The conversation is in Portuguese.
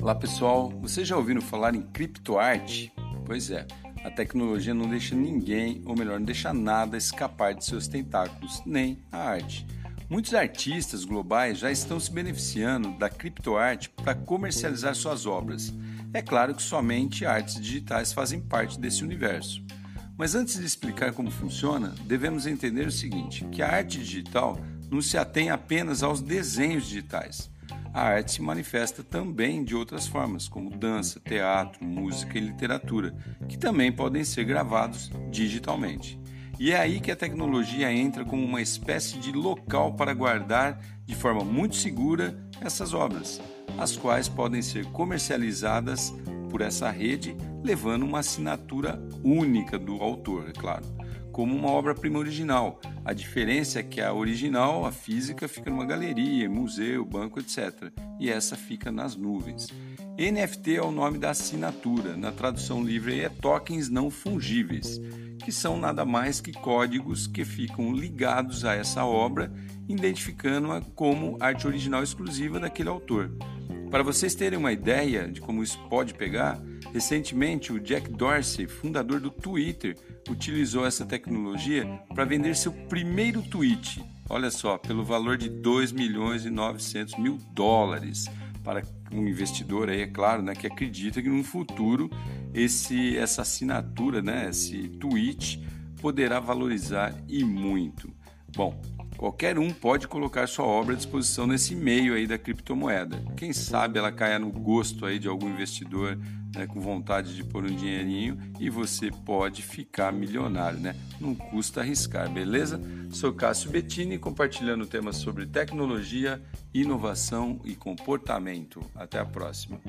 Olá pessoal, vocês já ouviram falar em criptoarte? Pois é, a tecnologia não deixa ninguém, ou melhor, não deixa nada escapar de seus tentáculos, nem a arte. Muitos artistas globais já estão se beneficiando da criptoarte para comercializar suas obras. É claro que somente artes digitais fazem parte desse universo. Mas antes de explicar como funciona, devemos entender o seguinte: que a arte digital não se atém apenas aos desenhos digitais a arte se manifesta também de outras formas, como dança, teatro, música e literatura, que também podem ser gravados digitalmente. E é aí que a tecnologia entra como uma espécie de local para guardar de forma muito segura essas obras, as quais podem ser comercializadas por essa rede, levando uma assinatura única do autor, é claro como uma obra-prima original. A diferença é que a original, a física, fica numa galeria, museu, banco, etc. E essa fica nas nuvens. NFT é o nome da assinatura, na tradução livre é tokens não fungíveis, que são nada mais que códigos que ficam ligados a essa obra, identificando-a como arte original exclusiva daquele autor. Para vocês terem uma ideia de como isso pode pegar, recentemente o Jack Dorsey, fundador do Twitter, utilizou essa tecnologia para vender seu primeiro tweet. Olha só, pelo valor de 2 milhões e 900 mil dólares para um investidor aí, é claro, né, que acredita que no futuro esse essa assinatura, né, esse tweet poderá valorizar e muito. Bom, Qualquer um pode colocar sua obra à disposição nesse meio aí da criptomoeda. Quem sabe ela caia no gosto aí de algum investidor né, com vontade de pôr um dinheirinho e você pode ficar milionário, né? Não custa arriscar, beleza? Sou Cássio Bettini compartilhando temas sobre tecnologia, inovação e comportamento. Até a próxima.